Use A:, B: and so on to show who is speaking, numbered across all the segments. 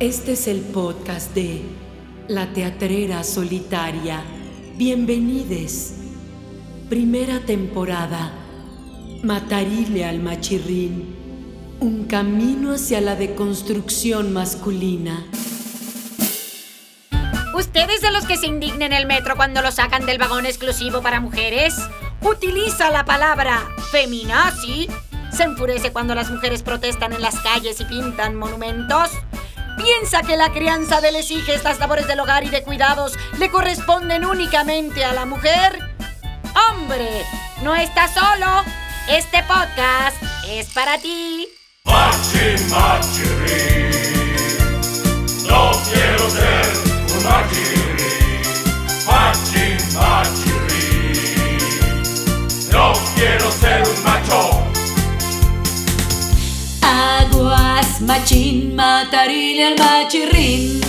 A: Este es el podcast de La Teatrera Solitaria. Bienvenides. Primera temporada. Matarile al machirrín. Un camino hacia la deconstrucción masculina.
B: ¿Ustedes de los que se indignen el metro cuando lo sacan del vagón exclusivo para mujeres? ¿Utiliza la palabra feminazi? ¿Se enfurece cuando las mujeres protestan en las calles y pintan monumentos? ¿Piensa que la crianza de les hijas, las labores del hogar y de cuidados le corresponden únicamente a la mujer? ¡Hombre! ¡No estás solo! Este podcast es para ti.
C: Machi, machirri. No quiero ser un machirri. Machi, machirri. No quiero ser un macho.
A: Machín, matarile al machirrín.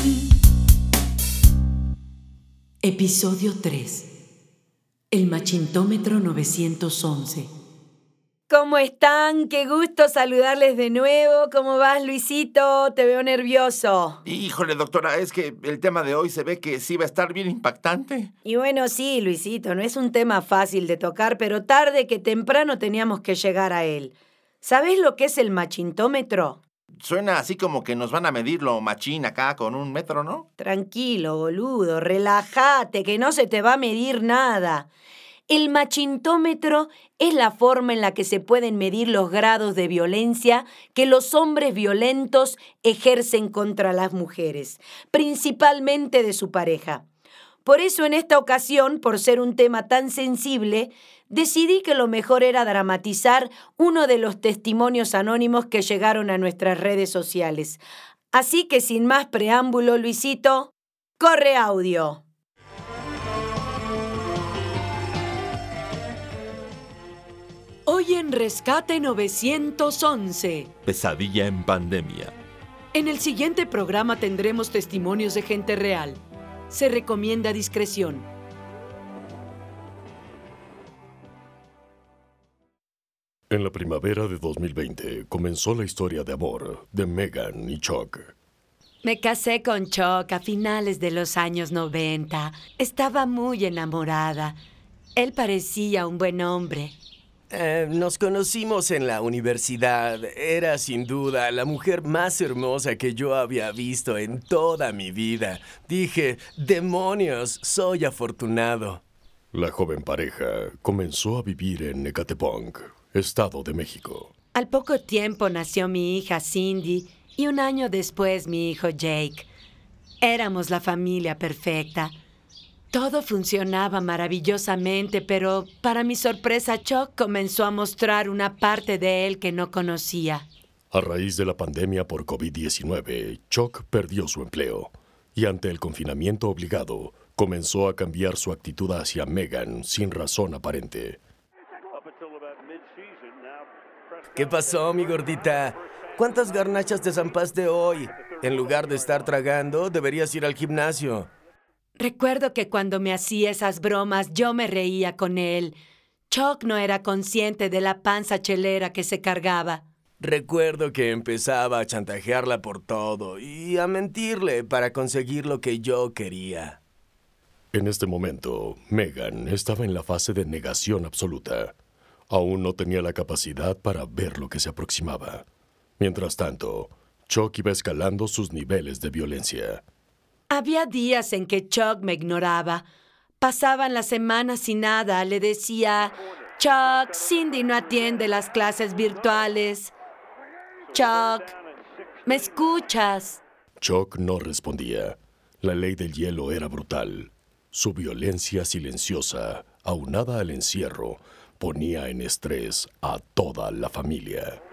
A: Episodio 3. El machintómetro 911.
D: ¿Cómo están? Qué gusto saludarles de nuevo. ¿Cómo vas, Luisito? Te veo nervioso.
E: Híjole, doctora, es que el tema de hoy se ve que sí va a estar bien impactante.
D: Y bueno, sí, Luisito, no es un tema fácil de tocar, pero tarde que temprano teníamos que llegar a él. ¿Sabés lo que es el machintómetro?
E: Suena así como que nos van a medir lo machín acá con un metro, ¿no?
D: Tranquilo, boludo, relájate, que no se te va a medir nada. El machintómetro es la forma en la que se pueden medir los grados de violencia que los hombres violentos ejercen contra las mujeres, principalmente de su pareja. Por eso en esta ocasión, por ser un tema tan sensible, decidí que lo mejor era dramatizar uno de los testimonios anónimos que llegaron a nuestras redes sociales. Así que sin más preámbulo, Luisito, corre audio.
A: Hoy en Rescate 911.
F: Pesadilla en pandemia.
A: En el siguiente programa tendremos testimonios de gente real. Se recomienda discreción.
G: En la primavera de 2020 comenzó la historia de amor de Megan y Chuck.
A: Me casé con Chuck a finales de los años 90. Estaba muy enamorada. Él parecía un buen hombre.
H: Eh, nos conocimos en la universidad. Era sin duda la mujer más hermosa que yo había visto en toda mi vida. Dije, demonios, soy afortunado.
G: La joven pareja comenzó a vivir en Ecatepong, Estado de México.
A: Al poco tiempo nació mi hija Cindy y un año después mi hijo Jake. Éramos la familia perfecta. Todo funcionaba maravillosamente, pero para mi sorpresa Chuck comenzó a mostrar una parte de él que no conocía.
G: A raíz de la pandemia por COVID-19, Chuck perdió su empleo y ante el confinamiento obligado, comenzó a cambiar su actitud hacia Megan sin razón aparente.
H: ¿Qué pasó, mi gordita? ¿Cuántas garnachas te zampaste hoy? En lugar de estar tragando, deberías ir al gimnasio.
A: Recuerdo que cuando me hacía esas bromas yo me reía con él. Chuck no era consciente de la panza chelera que se cargaba.
H: Recuerdo que empezaba a chantajearla por todo y a mentirle para conseguir lo que yo quería.
G: En este momento, Megan estaba en la fase de negación absoluta. Aún no tenía la capacidad para ver lo que se aproximaba. Mientras tanto, Chuck iba escalando sus niveles de violencia.
A: Había días en que Chuck me ignoraba. Pasaban las semanas sin nada. Le decía, Chuck, Cindy no atiende las clases virtuales. Chuck, ¿me escuchas?
G: Chuck no respondía. La ley del hielo era brutal. Su violencia silenciosa, aunada al encierro, ponía en estrés a toda la familia.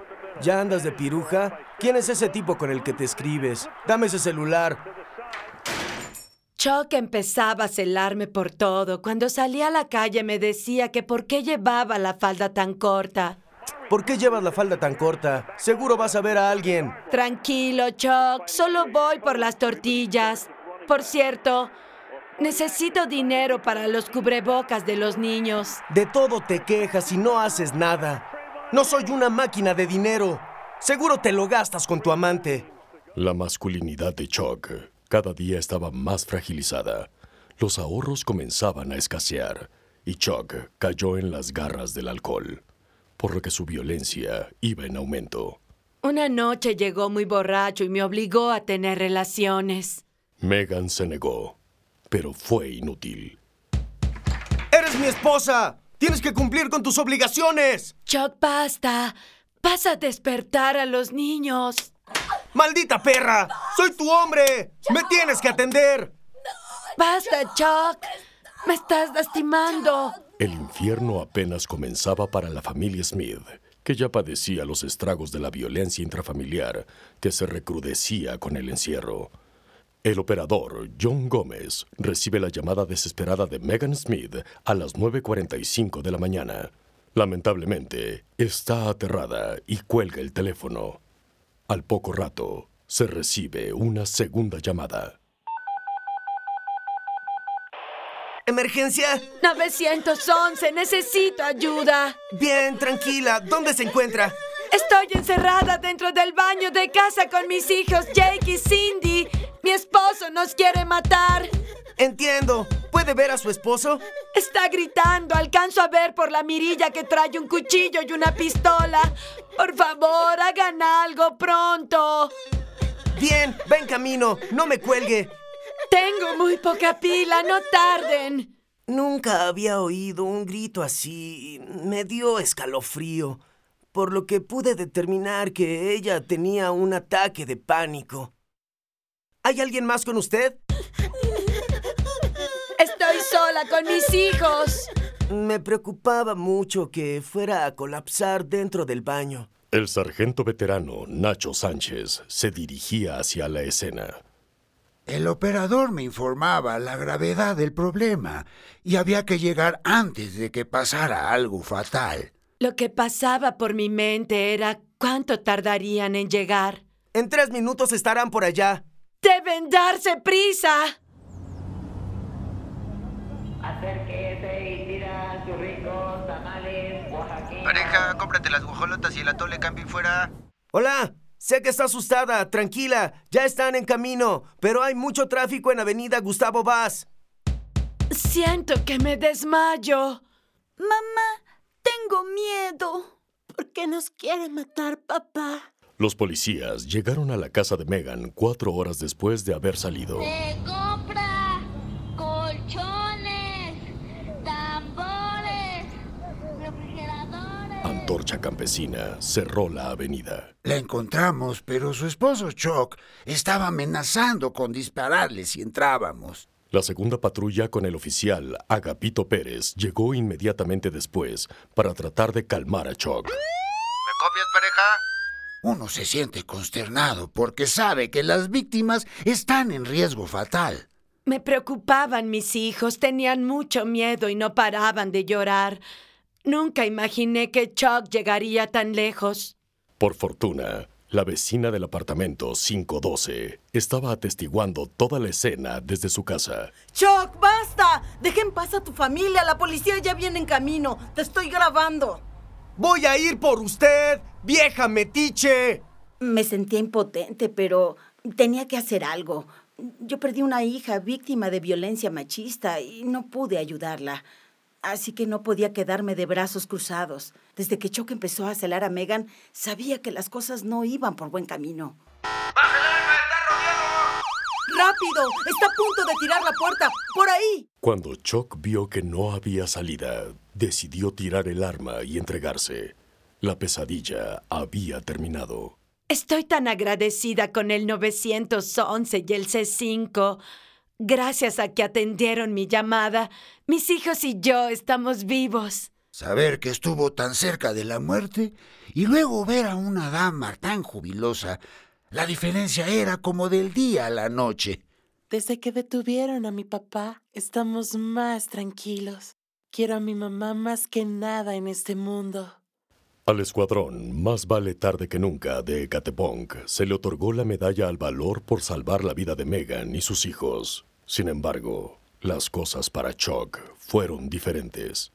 H: ¿Ya andas de piruja? ¿Quién es ese tipo con el que te escribes? Dame ese celular.
A: Chuck empezaba a celarme por todo. Cuando salía a la calle me decía que por qué llevaba la falda tan corta.
H: ¿Por qué llevas la falda tan corta? Seguro vas a ver a alguien.
A: Tranquilo, Chuck. Solo voy por las tortillas. Por cierto, necesito dinero para los cubrebocas de los niños.
H: De todo te quejas y no haces nada. No soy una máquina de dinero. Seguro te lo gastas con tu amante.
G: La masculinidad de Chuck cada día estaba más fragilizada. Los ahorros comenzaban a escasear y Chuck cayó en las garras del alcohol, por lo que su violencia iba en aumento.
A: Una noche llegó muy borracho y me obligó a tener relaciones.
G: Megan se negó, pero fue inútil.
H: ¡Eres mi esposa! ¡Tienes que cumplir con tus obligaciones!
A: Chuck, basta. Vas a despertar a los niños.
H: ¡Maldita perra! ¡Soy tu hombre! ¡Me tienes que atender!
A: Basta, Chuck. Me estás lastimando.
G: El infierno apenas comenzaba para la familia Smith, que ya padecía los estragos de la violencia intrafamiliar que se recrudecía con el encierro. El operador, John Gómez, recibe la llamada desesperada de Megan Smith a las 9.45 de la mañana. Lamentablemente, está aterrada y cuelga el teléfono. Al poco rato, se recibe una segunda llamada.
H: ¿Emergencia?
A: 911, necesito ayuda.
H: Bien, tranquila. ¿Dónde se encuentra?
A: Estoy encerrada dentro del baño de casa con mis hijos Jake y Cindy. Mi esposo nos quiere matar.
H: Entiendo. ¿Puede ver a su esposo?
A: Está gritando. Alcanzo a ver por la mirilla que trae un cuchillo y una pistola. Por favor, hagan algo pronto.
H: Bien, va en camino. No me cuelgue.
A: Tengo muy poca pila, no tarden.
H: Nunca había oído un grito así. Me dio escalofrío, por lo que pude determinar que ella tenía un ataque de pánico. ¿Hay alguien más con usted?
A: Estoy sola con mis hijos.
H: Me preocupaba mucho que fuera a colapsar dentro del baño.
G: El sargento veterano Nacho Sánchez se dirigía hacia la escena.
I: El operador me informaba la gravedad del problema y había que llegar antes de que pasara algo fatal.
A: Lo que pasaba por mi mente era cuánto tardarían en llegar.
H: En tres minutos estarán por allá.
A: Deben darse prisa.
J: Acérquese y tira sus ricos tamales oaxaqueños.
K: Pareja, cómprate las guajolotas y el atole camping fuera.
H: Hola, sé que está asustada, tranquila, ya están en camino, pero hay mucho tráfico en Avenida Gustavo Vaz.
A: Siento que me desmayo.
L: Mamá, tengo miedo. ¿Por qué nos quiere matar, papá?
G: Los policías llegaron a la casa de Megan cuatro horas después de haber salido.
M: Se compra colchones, tambores, refrigeradores.
G: Antorcha Campesina cerró la avenida.
I: La encontramos, pero su esposo Chuck estaba amenazando con dispararle si entrábamos.
G: La segunda patrulla con el oficial Agapito Pérez llegó inmediatamente después para tratar de calmar a Chuck.
I: Uno se siente consternado porque sabe que las víctimas están en riesgo fatal.
A: Me preocupaban mis hijos, tenían mucho miedo y no paraban de llorar. Nunca imaginé que Chuck llegaría tan lejos.
G: Por fortuna, la vecina del apartamento 512 estaba atestiguando toda la escena desde su casa.
L: Chuck, basta. Deja en paz a tu familia. La policía ya viene en camino. Te estoy grabando.
H: Voy a ir por usted, vieja metiche.
L: Me sentía impotente, pero tenía que hacer algo. Yo perdí una hija víctima de violencia machista y no pude ayudarla. Así que no podía quedarme de brazos cruzados. Desde que Chuck empezó a celar a Megan, sabía que las cosas no iban por buen camino. ¡Rápido! ¡Está a punto de tirar la puerta! ¡Por ahí!
G: Cuando Chuck vio que no había salida, decidió tirar el arma y entregarse. La pesadilla había terminado.
A: Estoy tan agradecida con el 911 y el C5. Gracias a que atendieron mi llamada, mis hijos y yo estamos vivos.
I: Saber que estuvo tan cerca de la muerte y luego ver a una dama tan jubilosa, la diferencia era como del día a la noche.
N: Desde que detuvieron a mi papá, estamos más tranquilos. Quiero a mi mamá más que nada en este mundo.
G: Al escuadrón, más vale tarde que nunca, de Ecatepong, se le otorgó la medalla al valor por salvar la vida de Megan y sus hijos. Sin embargo, las cosas para Chuck fueron diferentes.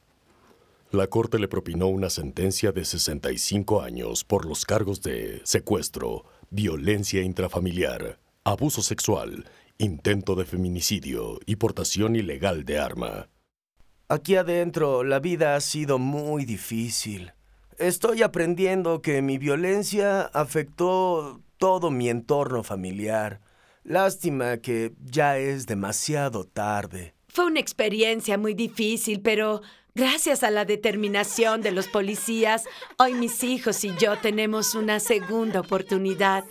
G: La corte le propinó una sentencia de 65 años por los cargos de secuestro, violencia intrafamiliar, abuso sexual, intento de feminicidio y portación ilegal de arma.
H: Aquí adentro la vida ha sido muy difícil. Estoy aprendiendo que mi violencia afectó todo mi entorno familiar. Lástima que ya es demasiado tarde.
O: Fue una experiencia muy difícil, pero gracias a la determinación de los policías, hoy mis hijos y yo tenemos una segunda oportunidad.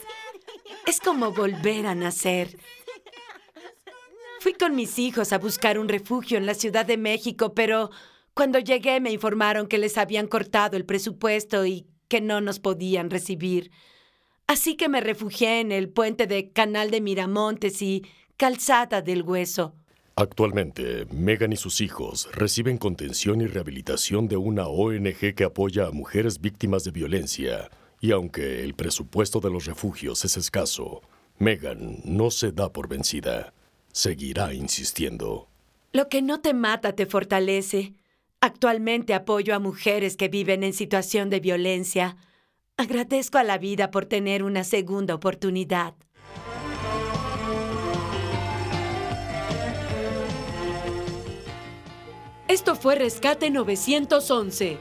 O: Es como volver a nacer. Fui con mis hijos a buscar un refugio en la Ciudad de México, pero cuando llegué me informaron que les habían cortado el presupuesto y que no nos podían recibir. Así que me refugié en el puente de Canal de Miramontes y Calzada del Hueso.
G: Actualmente, Megan y sus hijos reciben contención y rehabilitación de una ONG que apoya a mujeres víctimas de violencia. Y aunque el presupuesto de los refugios es escaso, Megan no se da por vencida. Seguirá insistiendo.
O: Lo que no te mata te fortalece. Actualmente apoyo a mujeres que viven en situación de violencia. Agradezco a la vida por tener una segunda oportunidad. Esto fue Rescate 911.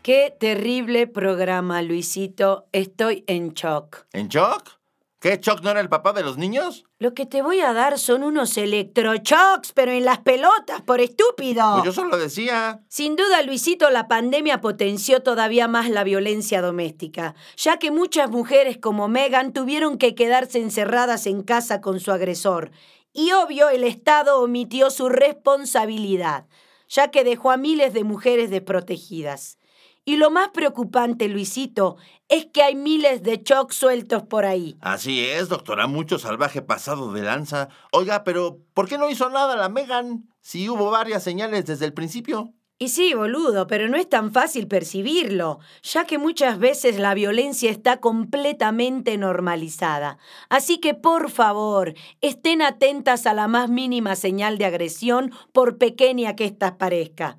A: Qué terrible programa, Luisito. Estoy en shock.
E: ¿En shock? ¿Qué, Choc no era el papá de los niños?
A: Lo que te voy a dar son unos electroshocks, pero en las pelotas, por estúpido.
E: Pues yo solo decía.
A: Sin duda, Luisito, la pandemia potenció todavía más la violencia doméstica, ya que muchas mujeres como Megan tuvieron que quedarse encerradas en casa con su agresor. Y obvio, el Estado omitió su responsabilidad, ya que dejó a miles de mujeres desprotegidas. Y lo más preocupante, Luisito, es que hay miles de chocs sueltos por ahí.
E: Así es, doctora, mucho salvaje pasado de lanza. Oiga, pero ¿por qué no hizo nada la Megan si hubo varias señales desde el principio?
A: Y sí, boludo, pero no es tan fácil percibirlo, ya que muchas veces la violencia está completamente normalizada. Así que, por favor, estén atentas a la más mínima señal de agresión, por pequeña que ésta parezca.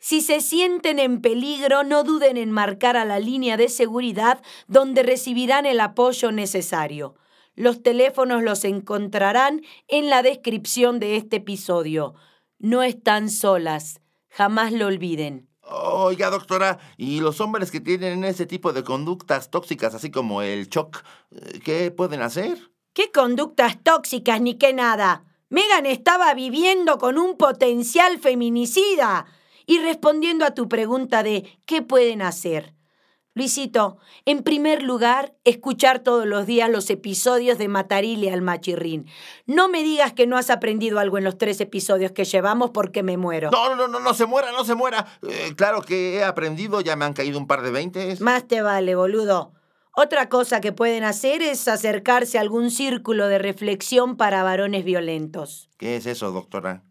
A: Si se sienten en peligro, no duden en marcar a la línea de seguridad donde recibirán el apoyo necesario. Los teléfonos los encontrarán en la descripción de este episodio. No están solas, jamás lo olviden.
E: Oiga, doctora, ¿y los hombres que tienen ese tipo de conductas tóxicas, así como el shock, eh, qué pueden hacer?
A: ¿Qué conductas tóxicas ni qué nada? Megan estaba viviendo con un potencial feminicida. Y respondiendo a tu pregunta de ¿qué pueden hacer? Luisito, en primer lugar, escuchar todos los días los episodios de Matarile al Machirrín. No me digas que no has aprendido algo en los tres episodios que llevamos porque me muero.
E: No, no, no, no se muera, no se muera. Eh, claro que he aprendido, ya me han caído un par de veintes.
A: Más te vale, boludo. Otra cosa que pueden hacer es acercarse a algún círculo de reflexión para varones violentos.
E: ¿Qué es eso, doctora?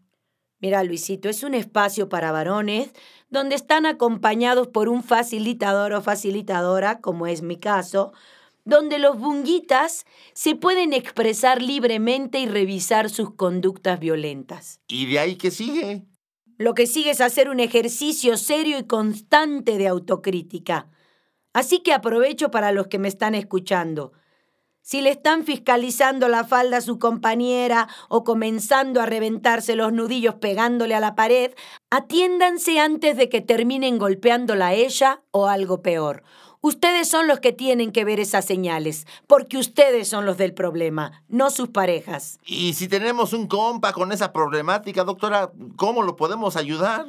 A: Mira, Luisito, es un espacio para varones donde están acompañados por un facilitador o facilitadora, como es mi caso, donde los bunguitas se pueden expresar libremente y revisar sus conductas violentas.
E: ¿Y de ahí qué sigue?
A: Lo que sigue es hacer un ejercicio serio y constante de autocrítica. Así que aprovecho para los que me están escuchando. Si le están fiscalizando la falda a su compañera o comenzando a reventarse los nudillos pegándole a la pared, atiéndanse antes de que terminen golpeándola a ella o algo peor. Ustedes son los que tienen que ver esas señales, porque ustedes son los del problema, no sus parejas.
E: Y si tenemos un compa con esa problemática, doctora, ¿cómo lo podemos ayudar?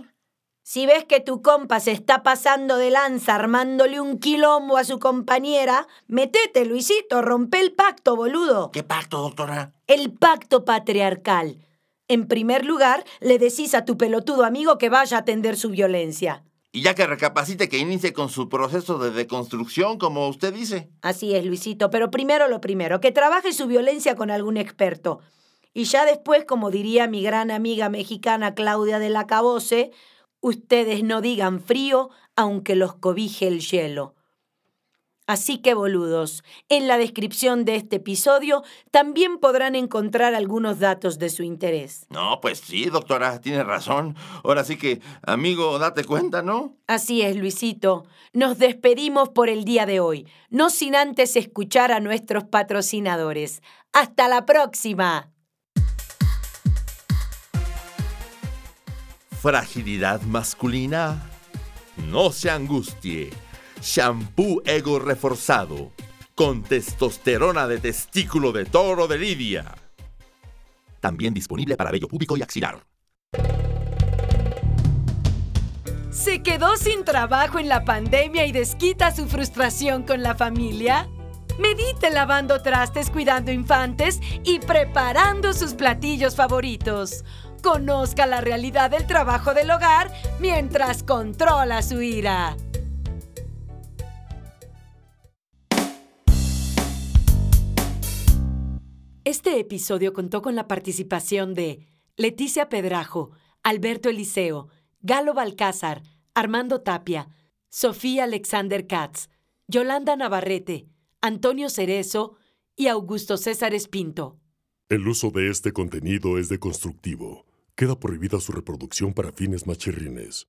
A: Si ves que tu compa se está pasando de lanza armándole un quilombo a su compañera, metete, Luisito, rompe el pacto, boludo.
E: ¿Qué pacto, doctora?
A: El pacto patriarcal. En primer lugar, le decís a tu pelotudo amigo que vaya a atender su violencia.
E: Y ya que recapacite que inicie con su proceso de deconstrucción, como usted dice.
A: Así es, Luisito, pero primero lo primero, que trabaje su violencia con algún experto. Y ya después, como diría mi gran amiga mexicana Claudia de la Cabose, Ustedes no digan frío aunque los cobije el hielo.
P: Así que boludos, en la descripción de este episodio también podrán encontrar algunos datos de su interés.
Q: No, pues sí, doctora, tiene razón. Ahora sí que, amigo, date cuenta, ¿no?
P: Así es, Luisito. Nos despedimos por el día de hoy, no sin antes escuchar a nuestros patrocinadores. ¡Hasta la próxima!
E: Fragilidad masculina. No se angustie. Shampoo Ego reforzado con testosterona de testículo de toro de Lidia. También disponible para vello público y axilar.
A: ¿Se quedó sin trabajo en la pandemia y desquita su frustración con la familia? Medite lavando trastes, cuidando infantes y preparando sus platillos favoritos. Conozca la realidad del trabajo del hogar mientras controla su ira. Este episodio contó con la participación de Leticia Pedrajo, Alberto Eliseo, Galo Balcázar, Armando Tapia, Sofía Alexander Katz, Yolanda Navarrete, Antonio Cerezo y Augusto César Espinto.
G: El uso de este contenido es deconstructivo. Queda prohibida su reproducción para fines machirrines.